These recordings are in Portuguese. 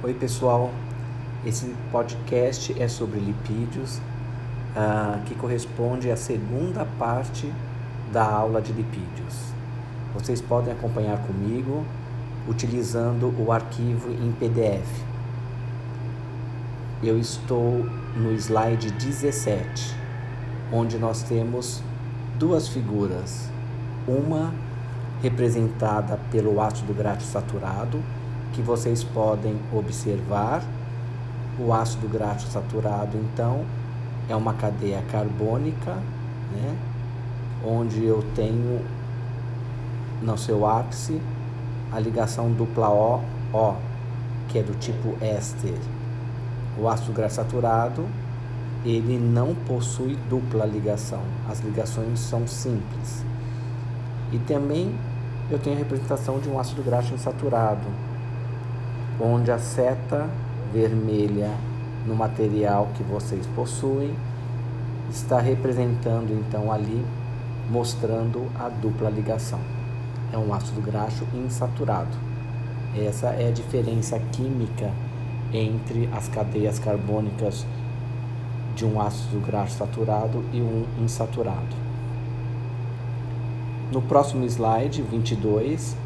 Oi, pessoal. Esse podcast é sobre lipídios, uh, que corresponde à segunda parte da aula de lipídios. Vocês podem acompanhar comigo utilizando o arquivo em PDF. Eu estou no slide 17, onde nós temos duas figuras. Uma representada pelo ácido graxo saturado, que vocês podem observar. O ácido graxo saturado, então, é uma cadeia carbônica, né? onde eu tenho no seu ápice a ligação dupla O, O, que é do tipo éster. O ácido graxo saturado, ele não possui dupla ligação, as ligações são simples. E também eu tenho a representação de um ácido graxo insaturado, onde a seta vermelha no material que vocês possuem está representando então ali, mostrando a dupla ligação. É um ácido graxo insaturado. Essa é a diferença química entre as cadeias carbônicas de um ácido graxo saturado e um insaturado. No próximo slide 22,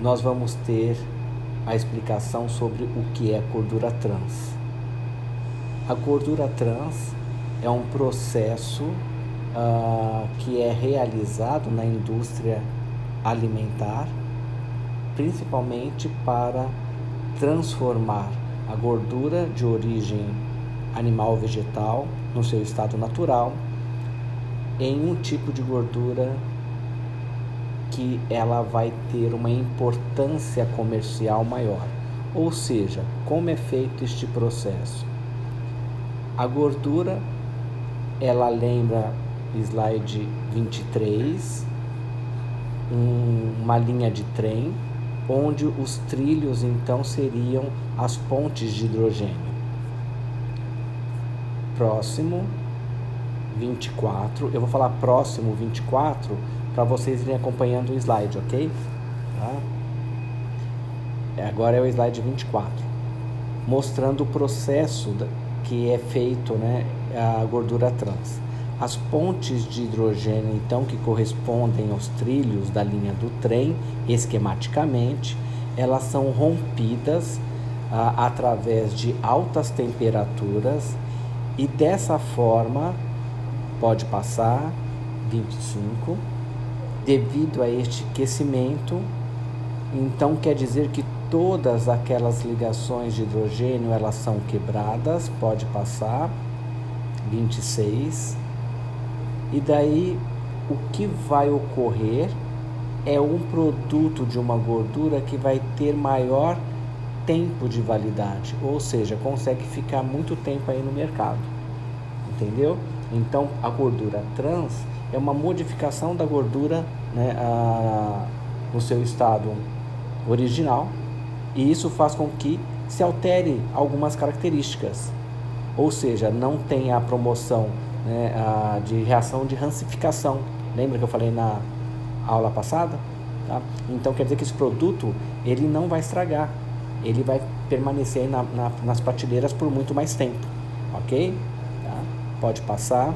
nós vamos ter a explicação sobre o que é gordura trans. A gordura trans é um processo uh, que é realizado na indústria alimentar, principalmente para transformar a gordura de origem animal ou vegetal no seu estado natural em um tipo de gordura que ela vai ter uma importância comercial maior. Ou seja, como é feito este processo? A gordura, ela lembra slide 23, um, uma linha de trem, onde os trilhos então seriam as pontes de hidrogênio. Próximo 24, eu vou falar próximo 24 para vocês irem acompanhando o slide, ok? Tá? É, agora é o slide 24, mostrando o processo que é feito, né, a gordura trans. As pontes de hidrogênio, então, que correspondem aos trilhos da linha do trem, esquematicamente, elas são rompidas ah, através de altas temperaturas e dessa forma pode passar 25 devido a este aquecimento, então quer dizer que todas aquelas ligações de hidrogênio elas são quebradas, pode passar 26. E daí o que vai ocorrer é um produto de uma gordura que vai ter maior tempo de validade, ou seja, consegue ficar muito tempo aí no mercado. Entendeu? Então a gordura trans é uma modificação da gordura né, a, no seu estado original e isso faz com que se altere algumas características, ou seja, não tenha a promoção né, a, de reação de rancificação. Lembra que eu falei na aula passada? Tá? Então quer dizer que esse produto ele não vai estragar, ele vai permanecer na, na, nas prateleiras por muito mais tempo, ok? Tá? Pode passar.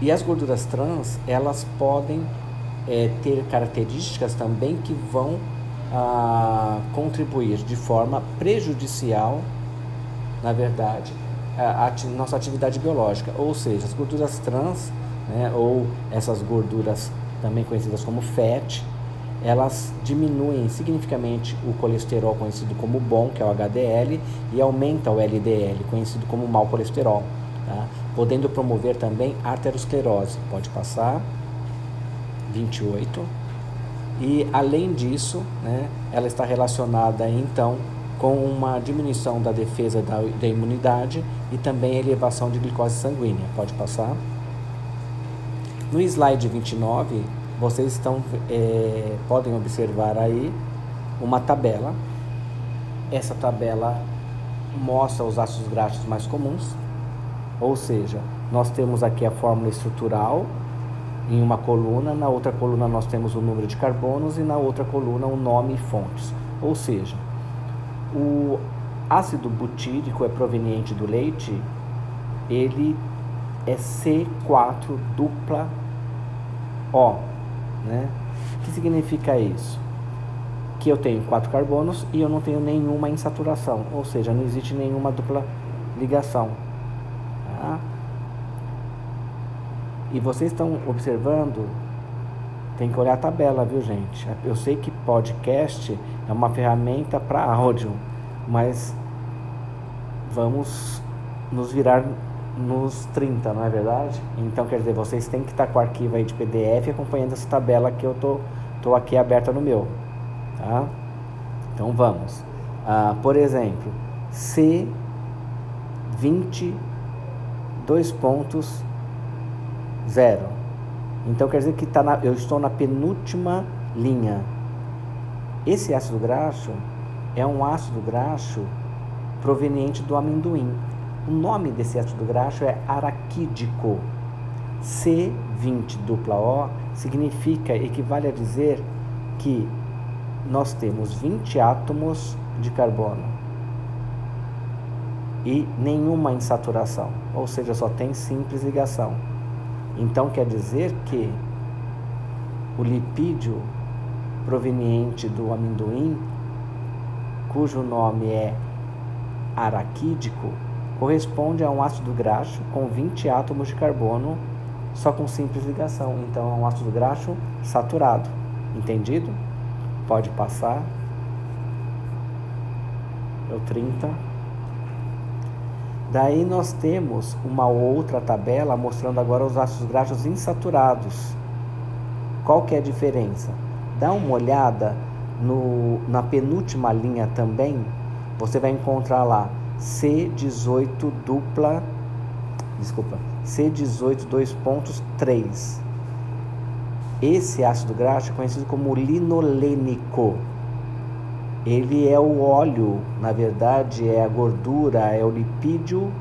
E as gorduras trans, elas podem é, ter características também que vão ah, contribuir de forma prejudicial, na verdade, a, nossa atividade biológica. Ou seja, as gorduras trans, né, ou essas gorduras também conhecidas como FAT, elas diminuem significativamente o colesterol conhecido como bom, que é o HDL, e aumenta o LDL, conhecido como mau colesterol tá? Podendo promover também arteriosclerose. Pode passar. 28. E além disso, né, ela está relacionada então com uma diminuição da defesa da, da imunidade e também elevação de glicose sanguínea. Pode passar. No slide 29, vocês estão, é, podem observar aí uma tabela. Essa tabela mostra os ácidos graxos mais comuns ou seja, nós temos aqui a fórmula estrutural em uma coluna, na outra coluna nós temos o número de carbonos e na outra coluna o nome e fontes. Ou seja, O ácido butírico é proveniente do leite, ele é C4 dupla O, né? O que significa isso? Que eu tenho quatro carbonos e eu não tenho nenhuma insaturação, ou seja, não existe nenhuma dupla ligação. Tá? E vocês estão observando, tem que olhar a tabela, viu gente? Eu sei que podcast é uma ferramenta para áudio, mas vamos nos virar nos 30, não é verdade? Então, quer dizer, vocês têm que estar com o arquivo aí de PDF acompanhando essa tabela que eu tô, tô aqui aberta no meu, tá? Então, vamos. Ah, por exemplo, C20, dois pontos, zero. Então, quer dizer que tá na, eu estou na penúltima linha. Esse ácido graxo é um ácido graxo proveniente do amendoim. O nome desse ácido graxo é araquídico. C20 dupla O significa, equivale a dizer que nós temos 20 átomos de carbono e nenhuma insaturação, ou seja, só tem simples ligação. Então quer dizer que o lipídio proveniente do amendoim, cujo nome é araquídico, corresponde a um ácido graxo com 20 átomos de carbono, só com simples ligação. Então é um ácido graxo saturado. Entendido? Pode passar. É o 30. Daí nós temos uma outra tabela mostrando agora os ácidos graxos insaturados. Qual que é a diferença? Dá uma olhada no, na penúltima linha também, você vai encontrar lá C18 dupla, desculpa, C18 dois pontos 3. Esse ácido graxo é conhecido como linolênico. Ele é o óleo, na verdade, é a gordura, é o lipídio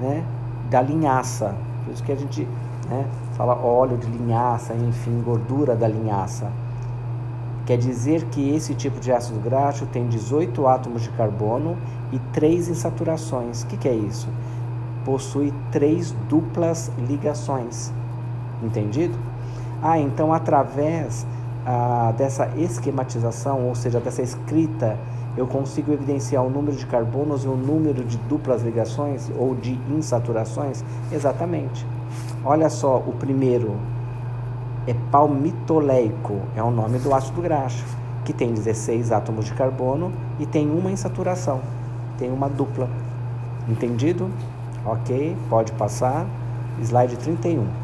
né, da linhaça. Por isso que a gente né, fala óleo de linhaça, enfim, gordura da linhaça. Quer dizer que esse tipo de ácido graxo tem 18 átomos de carbono e 3 insaturações. O que, que é isso? Possui três duplas ligações. Entendido? Ah, então através ah, dessa esquematização, ou seja, dessa escrita, eu consigo evidenciar o número de carbonos e o número de duplas ligações ou de insaturações? Exatamente. Olha só, o primeiro é palmitoleico, é o nome do ácido graxo, que tem 16 átomos de carbono e tem uma insaturação, tem uma dupla. Entendido? Ok, pode passar. Slide 31.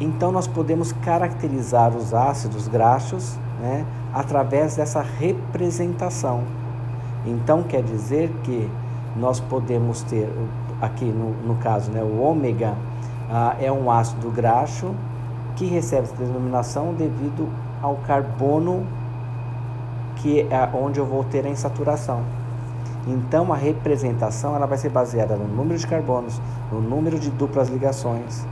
Então nós podemos caracterizar os ácidos graxos né, através dessa representação. Então quer dizer que nós podemos ter aqui no, no caso né, o ômega ah, é um ácido graxo que recebe essa denominação devido ao carbono que é onde eu vou ter a insaturação. Então a representação ela vai ser baseada no número de carbonos, no número de duplas ligações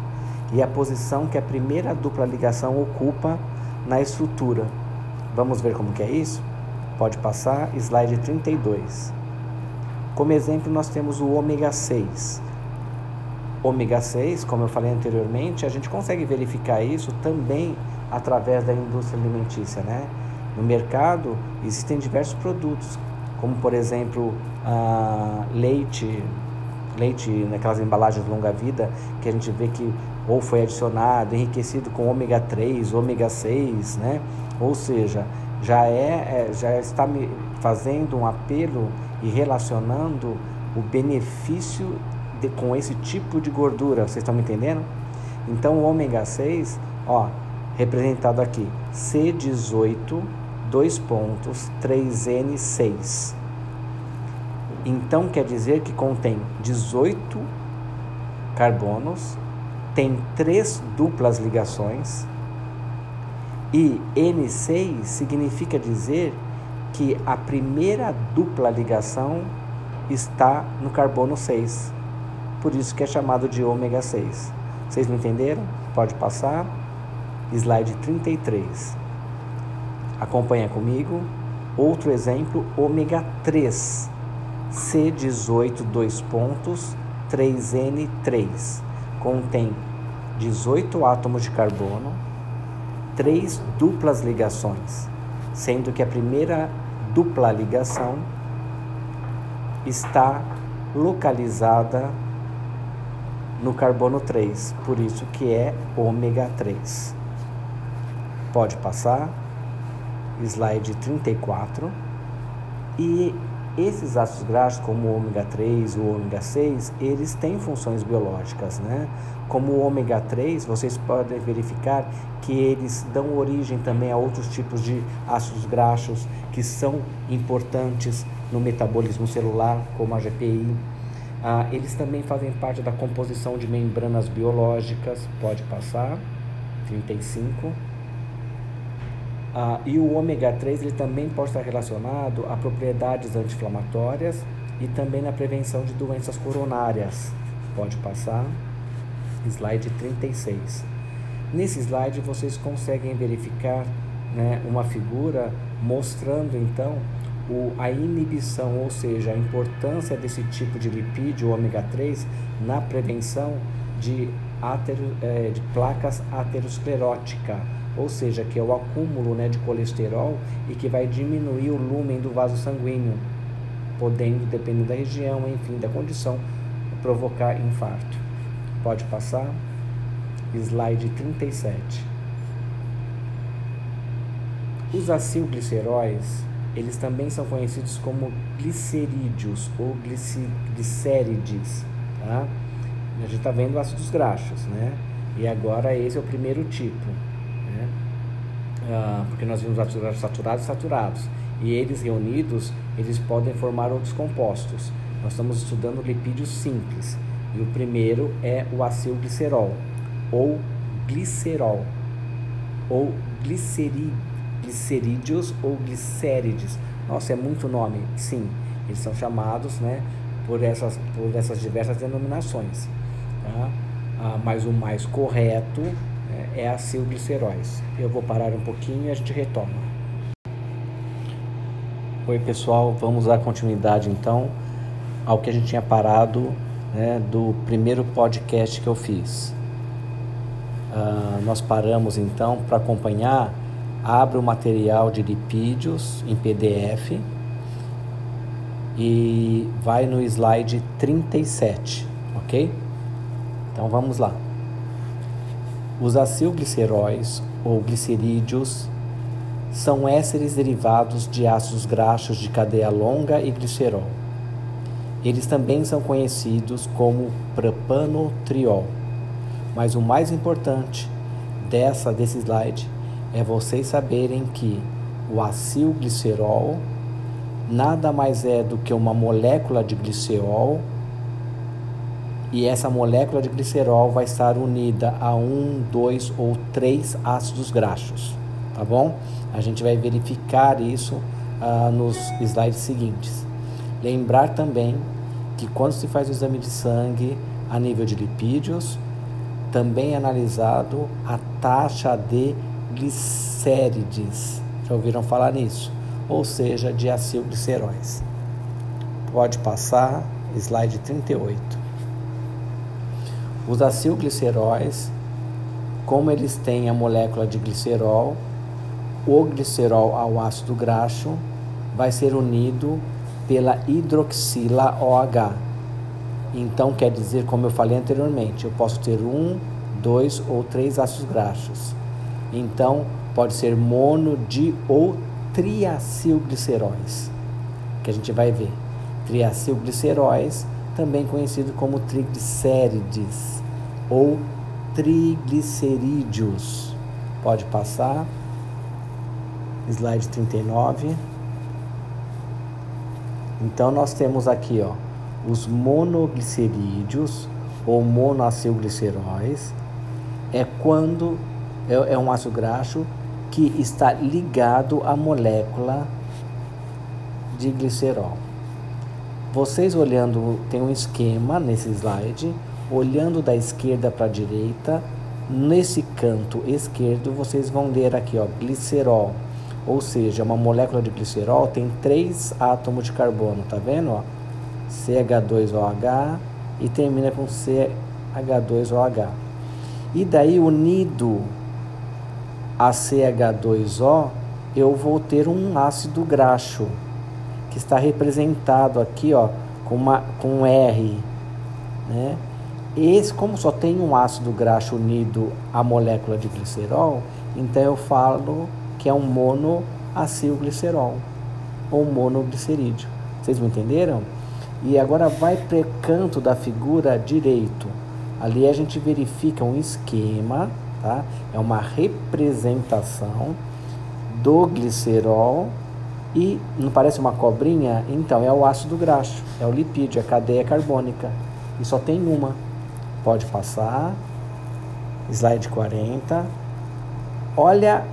e a posição que a primeira dupla ligação ocupa na estrutura. Vamos ver como que é isso? Pode passar, slide 32. Como exemplo, nós temos o ômega 6 ômega 6, como eu falei anteriormente, a gente consegue verificar isso também através da indústria alimentícia, né? No mercado existem diversos produtos, como por exemplo leite, leite naquelas embalagens longa vida que a gente vê que ou foi adicionado, enriquecido com ômega 3, ômega 6, né? Ou seja, já é, é já está me fazendo um apelo e relacionando o benefício de, com esse tipo de gordura, vocês estão me entendendo? Então o ômega 6, ó, representado aqui, C18, 2 pontos, 3N6. Então quer dizer que contém 18 carbonos, tem três duplas ligações e N6 significa dizer que a primeira dupla ligação está no carbono 6 por isso que é chamado de ômega 6. Vocês me entenderam? Pode passar. Slide 33. Acompanha comigo. Outro exemplo, ômega 3, C18 2 pontos 3N3. Contém 18 átomos de carbono, três duplas ligações, sendo que a primeira dupla ligação está localizada no carbono 3, por isso que é ômega 3. Pode passar, slide 34. E esses ácidos graxos, como o ômega 3 e o ômega 6, eles têm funções biológicas, né? Como o ômega 3, vocês podem verificar que eles dão origem também a outros tipos de ácidos graxos que são importantes no metabolismo celular, como a GPI. Ah, eles também fazem parte da composição de membranas biológicas, pode passar, 35. Ah, e o ômega 3 ele também pode estar relacionado a propriedades anti-inflamatórias e também na prevenção de doenças coronárias. Pode passar. Slide 36. Nesse slide vocês conseguem verificar né, uma figura mostrando então o, a inibição, ou seja, a importância desse tipo de lipídio ômega 3 na prevenção de, atero, é, de placas aterosclerótica ou seja, que é o acúmulo né, de colesterol e que vai diminuir o lumen do vaso sanguíneo, podendo, dependendo da região, enfim, da condição, provocar infarto. Pode passar. Slide 37. Os acilgliceróis, eles também são conhecidos como glicerídeos ou glicérides, tá? A gente está vendo ácidos graxos, né? E agora esse é o primeiro tipo ah, porque nós vimos ácidos saturados e saturados. E eles reunidos, eles podem formar outros compostos. Nós estamos estudando lipídios simples. E o primeiro é o acilglicerol, ou glicerol, ou glicerídeos ou glicérides. Nossa, é muito nome. Sim, eles são chamados né, por, essas, por essas diversas denominações. Tá? Ah, mas o mais correto é a silgliceróis. Eu vou parar um pouquinho e a gente retoma. Oi pessoal, vamos dar continuidade então ao que a gente tinha parado né, do primeiro podcast que eu fiz. Uh, nós paramos então para acompanhar. Abre o material de lipídios em PDF e vai no slide 37, ok? Então vamos lá. Os acilgliceróis ou glicerídeos são ésteres derivados de ácidos graxos de cadeia longa e glicerol. Eles também são conhecidos como propanotriol. Mas o mais importante dessa desse slide é vocês saberem que o acilglicerol nada mais é do que uma molécula de glicerol e essa molécula de glicerol vai estar unida a um, dois ou três ácidos graxos, tá bom? A gente vai verificar isso uh, nos slides seguintes. Lembrar também que quando se faz o exame de sangue a nível de lipídios, também é analisado a taxa de glicérides. Já ouviram falar nisso? Ou seja, de acilgliceróis. Pode passar, slide 38. Os acilgliceróis, como eles têm a molécula de glicerol, o glicerol ao ácido graxo vai ser unido pela hidroxila OH. Então quer dizer, como eu falei anteriormente, eu posso ter um, dois ou três ácidos graxos. Então pode ser mono, di ou triacilgliceróis, que a gente vai ver. Triacilgliceróis também conhecido como triglicérides ou triglicerídeos. Pode passar. Slide 39. Então nós temos aqui, ó, os monoglicerídeos ou monoacilgliceróis é quando é, é um ácido graxo que está ligado à molécula de glicerol. Vocês olhando, tem um esquema nesse slide, olhando da esquerda para a direita, nesse canto esquerdo vocês vão ler aqui, ó, glicerol. Ou seja, uma molécula de glicerol tem três átomos de carbono, tá vendo? Ó? CH2OH e termina com CH2OH. E daí, unido a CH2O, eu vou ter um ácido graxo, que está representado aqui ó, com, uma, com um R. Né? Esse, como só tem um ácido graxo unido à molécula de glicerol, então eu falo que é um monoacilglicerol ou monoglicerídeo. Vocês me entenderam? E agora vai para o canto da figura direito. Ali a gente verifica um esquema, tá? É uma representação do glicerol e não parece uma cobrinha? Então é o ácido graxo, é o lipídio, é a cadeia carbônica. E só tem uma. Pode passar. Slide 40. Olha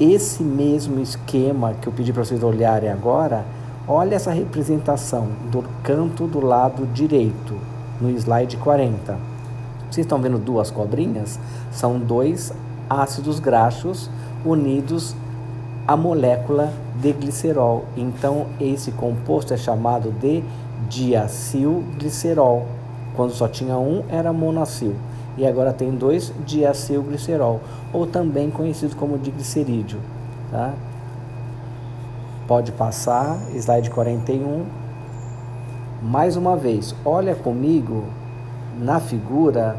esse mesmo esquema que eu pedi para vocês olharem agora. Olha essa representação do canto do lado direito, no slide 40. Vocês estão vendo duas cobrinhas? São dois ácidos graxos unidos à molécula de glicerol. Então, esse composto é chamado de diacilglicerol. Quando só tinha um, era monacil. E agora tem dois diacilglicerol, ou também conhecido como diglicerídeo. Tá? Pode passar, slide 41. Mais uma vez, olha comigo na figura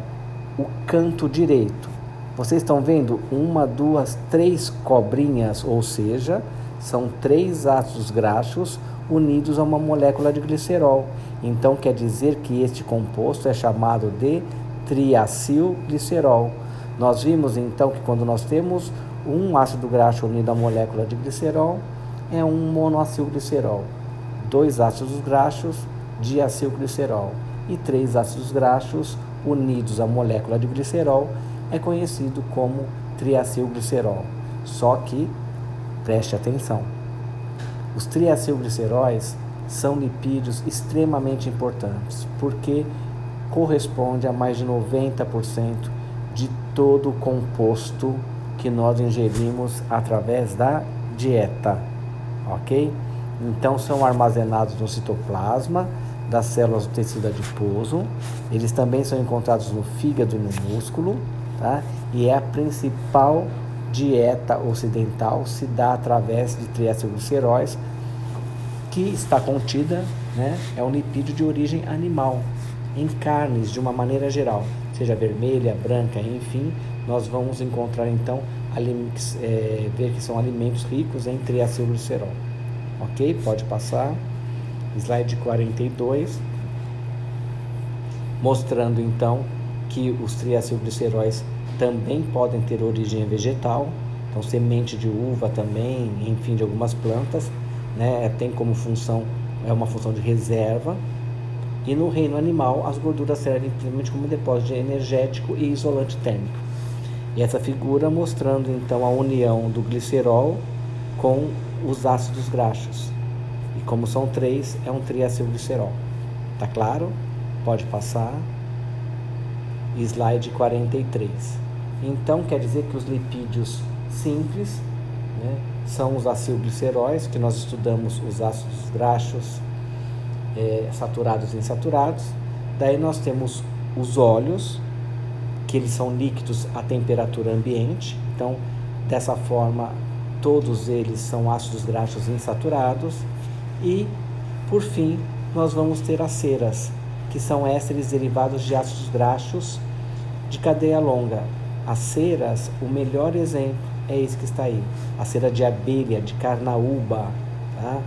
o canto direito. Vocês estão vendo uma, duas, três cobrinhas, ou seja, são três ácidos graxos unidos a uma molécula de glicerol. Então quer dizer que este composto é chamado de triacilglicerol. Nós vimos então que quando nós temos um ácido graxo unido à molécula de glicerol, é um monoacilglicerol. Dois ácidos graxos, diacilglicerol. E três ácidos graxos unidos à molécula de glicerol é conhecido como triacilglicerol. Só que, preste atenção, os triacilgliceróis são lipídios extremamente importantes, porque corresponde a mais de 90% de todo o composto que nós ingerimos através da dieta, ok? Então são armazenados no citoplasma das células do tecido adiposo. Eles também são encontrados no fígado e no músculo, tá? E é a principal dieta ocidental se dá através de triacilgliceróis que está contida, né? É um lipídio de origem animal, em carnes de uma maneira geral, seja vermelha, branca, enfim, nós vamos encontrar então é, ver que são alimentos ricos em triacilglicerol. Ok? Pode passar. Slide 42, mostrando então que os triacilgliceróis também podem ter origem vegetal, então semente de uva também, enfim, de algumas plantas, né? Tem como função é uma função de reserva e no reino animal, as gorduras servem principalmente como depósito energético e isolante térmico. E essa figura mostrando então a união do glicerol com os ácidos graxos. E como são três, é um triacilglicerol. Tá claro? Pode passar. Slide 43. Então quer dizer que os lipídios simples né, são os acilgliceróis, que nós estudamos os ácidos graxos, é, saturados e insaturados. Daí nós temos os óleos, que eles são líquidos a temperatura ambiente. Então, dessa forma, todos eles são ácidos graxos insaturados. E, por fim, nós vamos ter as ceras, que são ésteres derivados de ácidos graxos de cadeia longa. As ceras, o melhor exemplo é esse que está aí. A cera de abelha, de carnaúba, tá?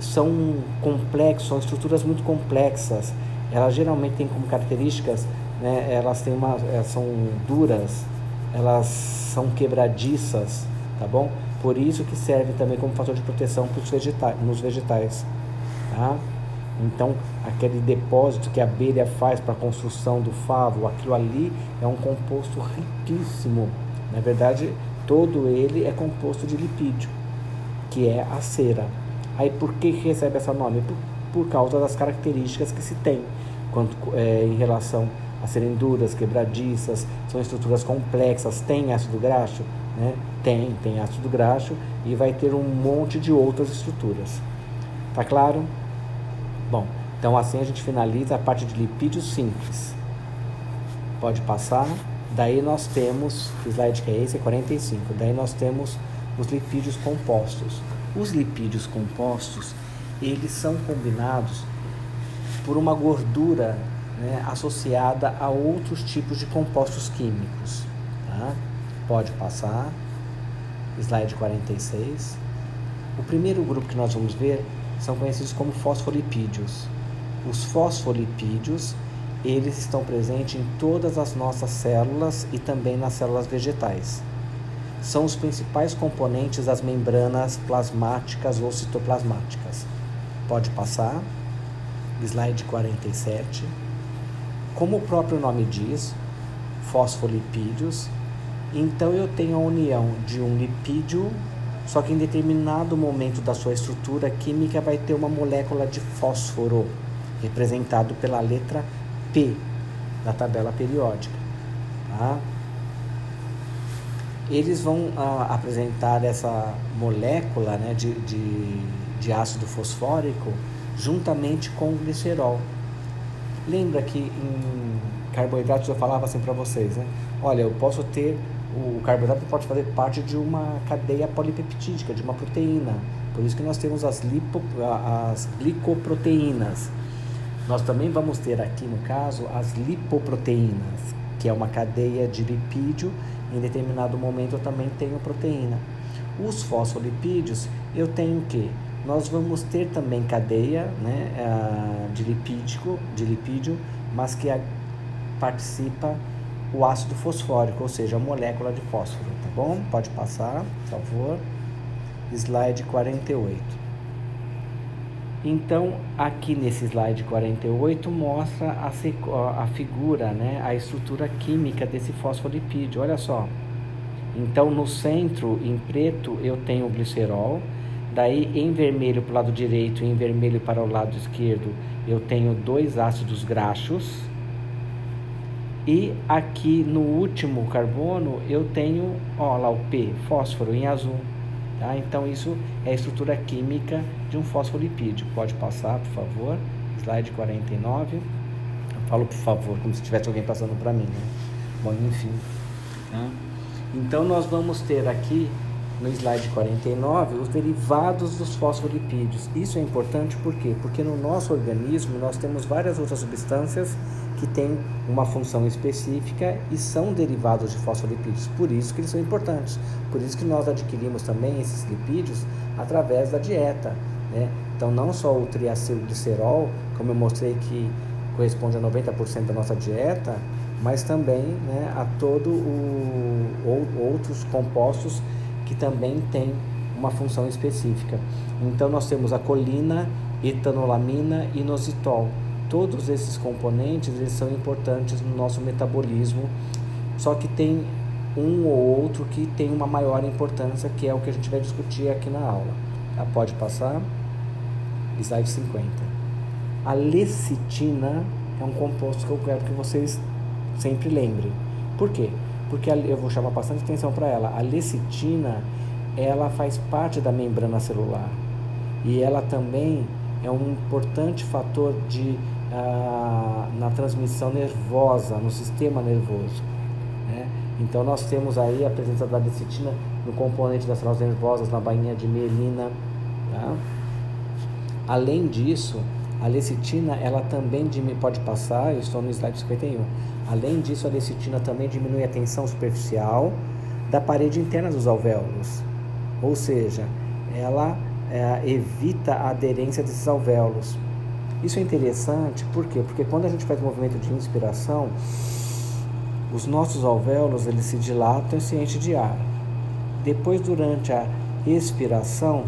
são complexos, são estruturas muito complexas. Elas geralmente têm como características, né, elas têm uma, elas são duras, elas são quebradiças, tá bom? Por isso que serve também como fator de proteção para os vegetais, nos vegetais, tá? Então, aquele depósito que a abelha faz para a construção do favo, aquilo ali é um composto riquíssimo. Na verdade, todo ele é composto de lipídio, que é a cera. Aí por que recebe essa nome? Por, por causa das características que se tem quanto, é, em relação a serem duras, quebradiças, são estruturas complexas, tem ácido graxo? Né? Tem, tem ácido graxo e vai ter um monte de outras estruturas. Tá claro? Bom, então assim a gente finaliza a parte de lipídios simples. Pode passar. Daí nós temos, slide que é esse, é 45. Daí nós temos os lipídios compostos. Os lipídios compostos, eles são combinados por uma gordura né, associada a outros tipos de compostos químicos. Tá? Pode passar. Slide 46. O primeiro grupo que nós vamos ver são conhecidos como fosfolipídios. Os fosfolipídios, eles estão presentes em todas as nossas células e também nas células vegetais. São os principais componentes das membranas plasmáticas ou citoplasmáticas. Pode passar. Slide 47. Como o próprio nome diz, fosfolipídios, então eu tenho a união de um lipídio, só que em determinado momento da sua estrutura química vai ter uma molécula de fósforo, representado pela letra P da tabela periódica. Tá? Eles vão ah, apresentar essa molécula né, de, de, de ácido fosfórico juntamente com o glicerol. Lembra que em carboidratos eu falava assim para vocês, né? Olha, eu posso ter o carboidrato pode fazer parte de uma cadeia polipeptídica, de uma proteína. Por isso que nós temos as, lipo, as glicoproteínas. Nós também vamos ter aqui, no caso, as lipoproteínas, que é uma cadeia de lipídio. Em determinado momento eu também tenho proteína. Os fosfolipídios, eu tenho que nós vamos ter também cadeia né, de, lipídico, de lipídio, mas que participa o ácido fosfórico, ou seja, a molécula de fósforo, tá bom? Pode passar, por favor. Slide 48. Então, aqui nesse slide 48 mostra a, a figura, né, a estrutura química desse fosfolipídio. Olha só. Então, no centro, em preto, eu tenho o glicerol. Daí, em vermelho para o lado direito e em vermelho para o lado esquerdo, eu tenho dois ácidos graxos e aqui no último carbono eu tenho, ó lá o P, fósforo em azul. Tá? Então isso é a estrutura química de um fosfolipídio. Pode passar, por favor. Slide 49. Eu falo por favor, como se tivesse alguém passando para mim. Né? Bom, enfim. Tá? Então nós vamos ter aqui no slide 49 os derivados dos fosfolipídios. Isso é importante por quê? Porque no nosso organismo nós temos várias outras substâncias que têm uma função específica e são derivados de fosfolipídios. Por isso que eles são importantes. Por isso que nós adquirimos também esses lipídios através da dieta. Né? Então, não só o triacilglicerol, como eu mostrei que corresponde a 90% da nossa dieta, mas também né, a todo o, ou, outros compostos que também têm uma função específica. Então, nós temos a colina, etanolamina e inositol todos esses componentes eles são importantes no nosso metabolismo, só que tem um ou outro que tem uma maior importância, que é o que a gente vai discutir aqui na aula. Tá? Pode passar. Slide 50. A lecitina é um composto que eu quero que vocês sempre lembrem. Por quê? Porque eu vou chamar bastante atenção para ela. A lecitina, ela faz parte da membrana celular. E ela também é um importante fator de na transmissão nervosa, no sistema nervoso. Né? Então nós temos aí a presença da lecitina no componente das células nervosas, na bainha de mielina. Tá? Além disso, a lecitina ela também pode passar, eu estou no slide 51. Além disso, a lecitina também diminui a tensão superficial da parede interna dos alvéolos. Ou seja, ela é, evita a aderência desses alvéolos. Isso é interessante, por quê? Porque quando a gente faz movimento de inspiração, os nossos alvéolos eles se dilatam e se enchem de ar. Depois, durante a expiração,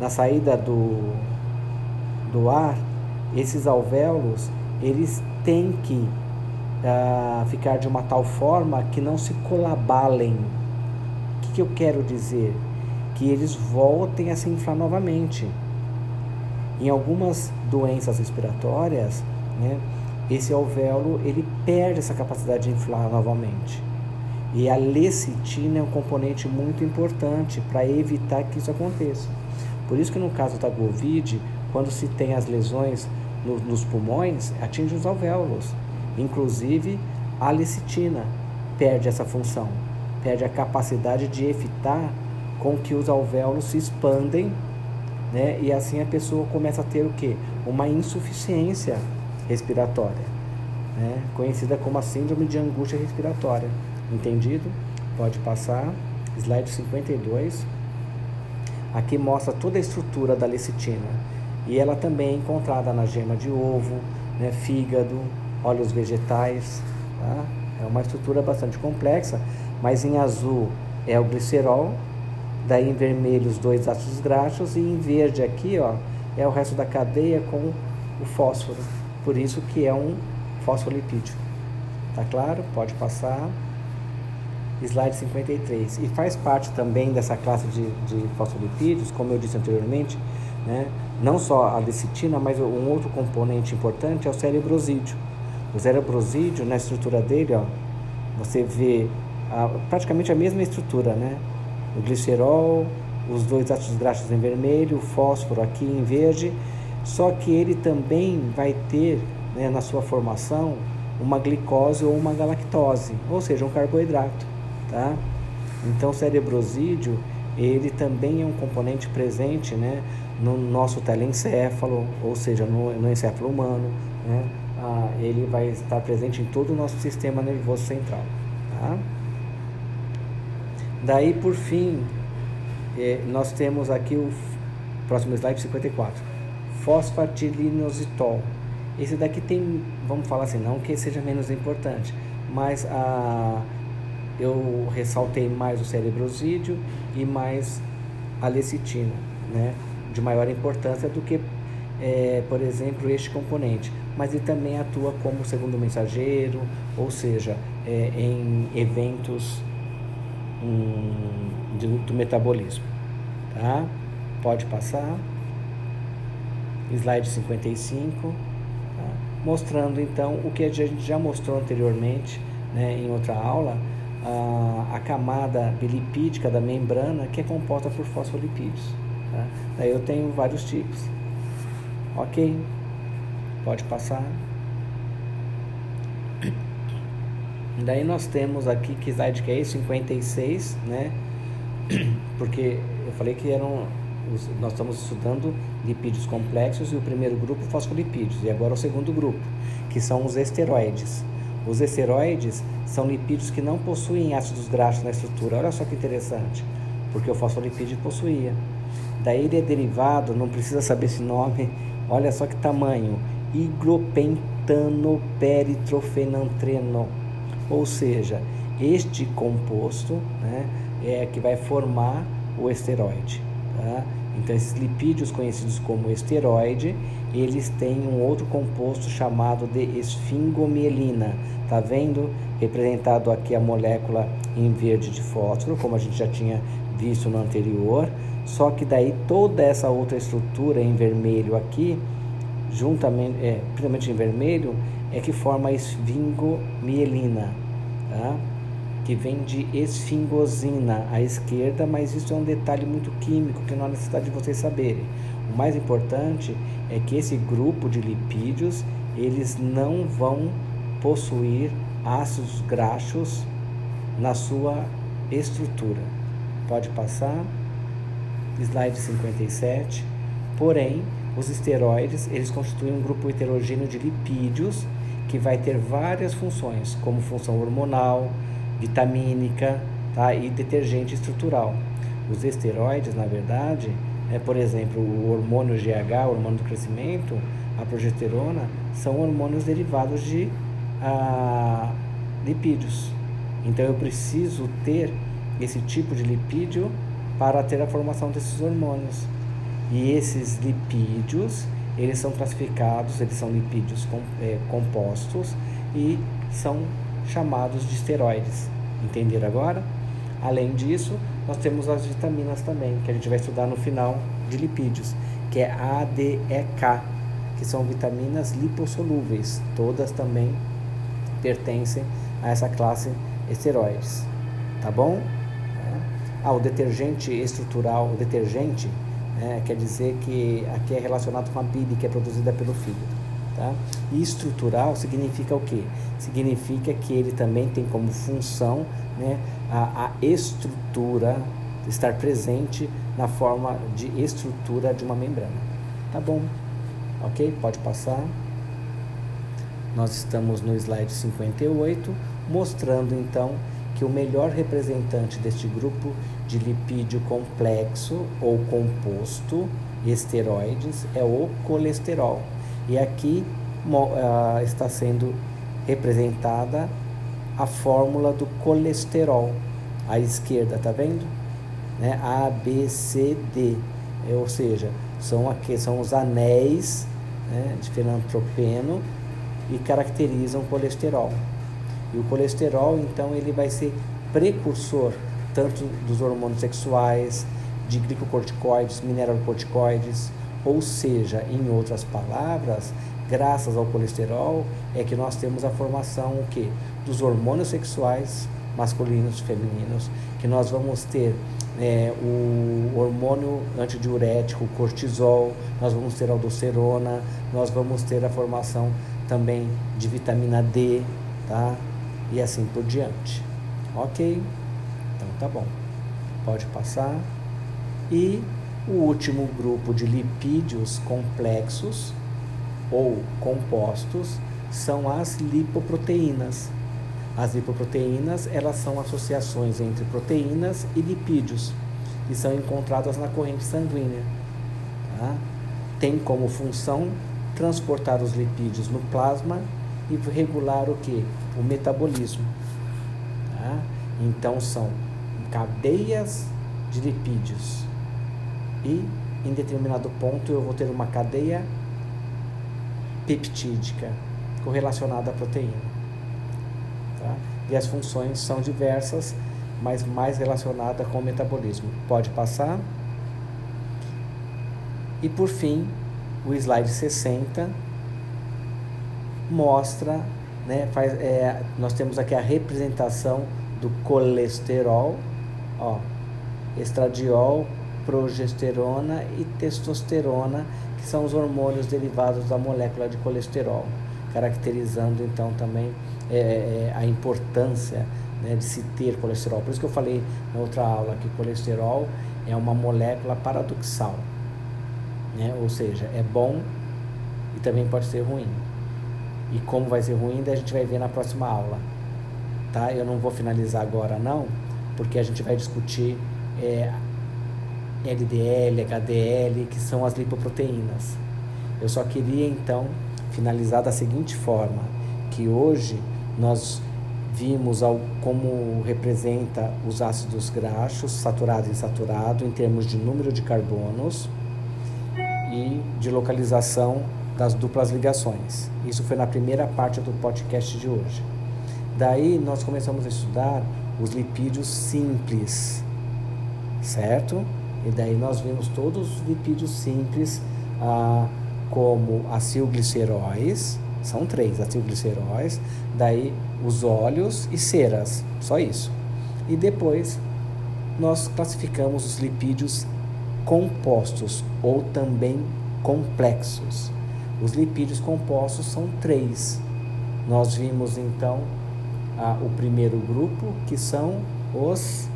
na saída do, do ar, esses alvéolos eles têm que uh, ficar de uma tal forma que não se colabalem. O que, que eu quero dizer? Que eles voltem a se inflar novamente. Em algumas doenças respiratórias, né, esse alvéolo ele perde essa capacidade de inflar novamente. E a lecitina é um componente muito importante para evitar que isso aconteça. Por isso que no caso da Covid, quando se tem as lesões no, nos pulmões, atinge os alvéolos. Inclusive, a lecitina perde essa função, perde a capacidade de evitar com que os alvéolos se expandem, né? E assim a pessoa começa a ter o que? Uma insuficiência respiratória, né? conhecida como a síndrome de angústia respiratória. Entendido? Pode passar. Slide 52. Aqui mostra toda a estrutura da lecitina. E ela também é encontrada na gema de ovo, né, fígado, óleos vegetais. Tá? É uma estrutura bastante complexa, mas em azul é o glicerol, daí em vermelho os dois ácidos graxos e em verde aqui ó, é o resto da cadeia com o fósforo. Por isso que é um fosfolipídio. Tá claro? Pode passar slide 53. E faz parte também dessa classe de, de fosfolipídios, como eu disse anteriormente, né? não só a lecitina, mas um outro componente importante é o cerebrosídeo. O cerebrosídeo, na estrutura dele, ó, você vê a, praticamente a mesma estrutura, né? O glicerol, os dois ácidos graxos em vermelho, o fósforo aqui em verde, só que ele também vai ter né, na sua formação uma glicose ou uma galactose, ou seja, um carboidrato tá? Então, o cerebrosídeo, ele também é um componente presente, né, no nosso telencéfalo, ou seja, no, no encéfalo humano, né? Ah, ele vai estar presente em todo o nosso sistema nervoso central, tá? Daí, por fim, eh, nós temos aqui o próximo slide 54, fosfatilinositol. Esse daqui tem, vamos falar assim, não que seja menos importante, mas a eu ressaltei mais o cerebrosídeo e mais a lecitina, né? de maior importância do que, é, por exemplo, este componente. Mas ele também atua como segundo mensageiro, ou seja, é, em eventos de, do metabolismo. Tá? Pode passar. Slide 55. Tá? Mostrando então o que a gente já mostrou anteriormente né, em outra aula a, a camada lipídica da membrana que é composta por fosfolipídios. Tá? Daí eu tenho vários tipos. Ok? Pode passar. Daí nós temos aqui que slide é 56, né? Porque eu falei que eram os, nós estamos estudando lipídios complexos e o primeiro grupo fosfolipídios e agora o segundo grupo, que são os esteroides. Os esteroides são lipídios que não possuem ácidos graxos na estrutura. Olha só que interessante, porque o fosfolipídio possuía. Daí ele é derivado, não precisa saber esse nome, olha só que tamanho, iglopentanoperitofenantreno. Ou seja, este composto né, é que vai formar o esteroide. Tá? Então, esses lipídios conhecidos como esteroide, eles têm um outro composto chamado de esfingomielina. Tá vendo? Representado aqui a molécula em verde de fósforo, como a gente já tinha visto no anterior. Só que daí toda essa outra estrutura em vermelho aqui, juntamente, é, principalmente em vermelho, é que forma a esfingomielina. Tá? que vem de esfingosina à esquerda, mas isso é um detalhe muito químico que não há necessidade de vocês saberem. O mais importante é que esse grupo de lipídios, eles não vão possuir ácidos graxos na sua estrutura. Pode passar. Slide 57. Porém, os esteroides, eles constituem um grupo heterogêneo de lipídios que vai ter várias funções, como função hormonal, vitamínica tá? e detergente estrutural. Os esteroides, na verdade, é, por exemplo, o hormônio GH, o hormônio do crescimento, a progesterona, são hormônios derivados de ah, lipídios. Então eu preciso ter esse tipo de lipídio para ter a formação desses hormônios. E esses lipídios, eles são classificados, eles são lipídios é, compostos e são chamados de esteroides. Entenderam agora? Além disso, nós temos as vitaminas também, que a gente vai estudar no final de lipídios, que é ADEK, que são vitaminas lipossolúveis. Todas também pertencem a essa classe esteroides. tá bom? É. Ah, o detergente estrutural, o detergente é, quer dizer que aqui é relacionado com a bile que é produzida pelo fígado. Tá? E estrutural significa o quê? Significa que ele também tem como função né, a, a estrutura, estar presente na forma de estrutura de uma membrana. Tá bom? Ok? Pode passar. Nós estamos no slide 58, mostrando então que o melhor representante deste grupo de lipídio complexo ou composto esteroides é o colesterol. E aqui uh, está sendo representada a fórmula do colesterol. À esquerda, tá vendo? Né? A, B, C, D. É, ou seja, são, aqui, são os anéis né, de fenantropeno e caracterizam o colesterol. E o colesterol, então, ele vai ser precursor tanto dos hormônios sexuais, de glicocorticoides, mineralocorticoides, ou seja, em outras palavras, graças ao colesterol é que nós temos a formação o quê? dos hormônios sexuais masculinos e femininos, que nós vamos ter é, o hormônio antidiurético, cortisol, nós vamos ter aldosterona, nós vamos ter a formação também de vitamina D, tá? E assim por diante. Ok? Então tá bom. Pode passar. E o último grupo de lipídios complexos ou compostos são as lipoproteínas. As lipoproteínas, elas são associações entre proteínas e lipídios e são encontradas na corrente sanguínea. Tá? Tem como função transportar os lipídios no plasma e regular o que? O metabolismo. Tá? Então são cadeias de lipídios e em determinado ponto eu vou ter uma cadeia peptídica correlacionada à proteína. Tá? E as funções são diversas, mas mais relacionada com o metabolismo. Pode passar. E por fim, o slide 60 mostra, né, faz, é, nós temos aqui a representação do colesterol, ó, estradiol, progesterona e testosterona, que são os hormônios derivados da molécula de colesterol, caracterizando então também é, é, a importância né, de se ter colesterol. Por isso que eu falei na outra aula que colesterol é uma molécula paradoxal, né? ou seja, é bom e também pode ser ruim. E como vai ser ruim, a gente vai ver na próxima aula. Tá? Eu não vou finalizar agora não, porque a gente vai discutir é, LDL, HDL, que são as lipoproteínas. Eu só queria então finalizar da seguinte forma, que hoje nós vimos ao, como representa os ácidos graxos, saturado e insaturado, em termos de número de carbonos e de localização das duplas ligações. Isso foi na primeira parte do podcast de hoje. Daí nós começamos a estudar os lipídios simples, certo? E daí nós vimos todos os lipídios simples, ah, como acilgliceróis, são três acilgliceróis, daí os óleos e ceras, só isso. E depois nós classificamos os lipídios compostos ou também complexos. Os lipídios compostos são três. Nós vimos então ah, o primeiro grupo, que são os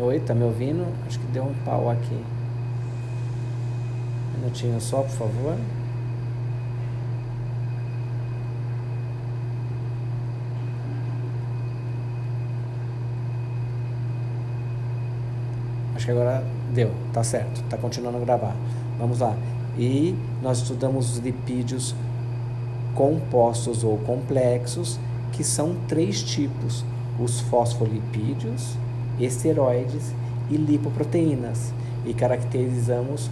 Oi, tá me ouvindo? Acho que deu um pau aqui. Um minutinho só, por favor. Que agora deu, tá certo, tá continuando a gravar. Vamos lá. E nós estudamos os lipídios compostos ou complexos, que são três tipos: os fosfolipídios, esteroides e lipoproteínas e caracterizamos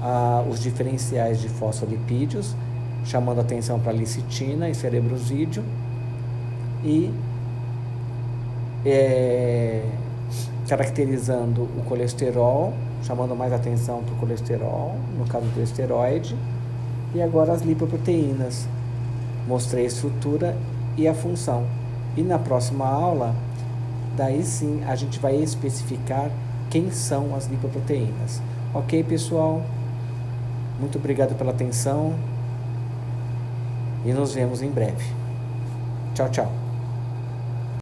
ah, os diferenciais de fosfolipídios, chamando atenção para licitina e cerebrosídeo e é, caracterizando o colesterol, chamando mais atenção para o colesterol, no caso do esteroide, e agora as lipoproteínas, mostrei a estrutura e a função. E na próxima aula, daí sim a gente vai especificar quem são as lipoproteínas. Ok, pessoal? Muito obrigado pela atenção e nos vemos em breve. Tchau, tchau.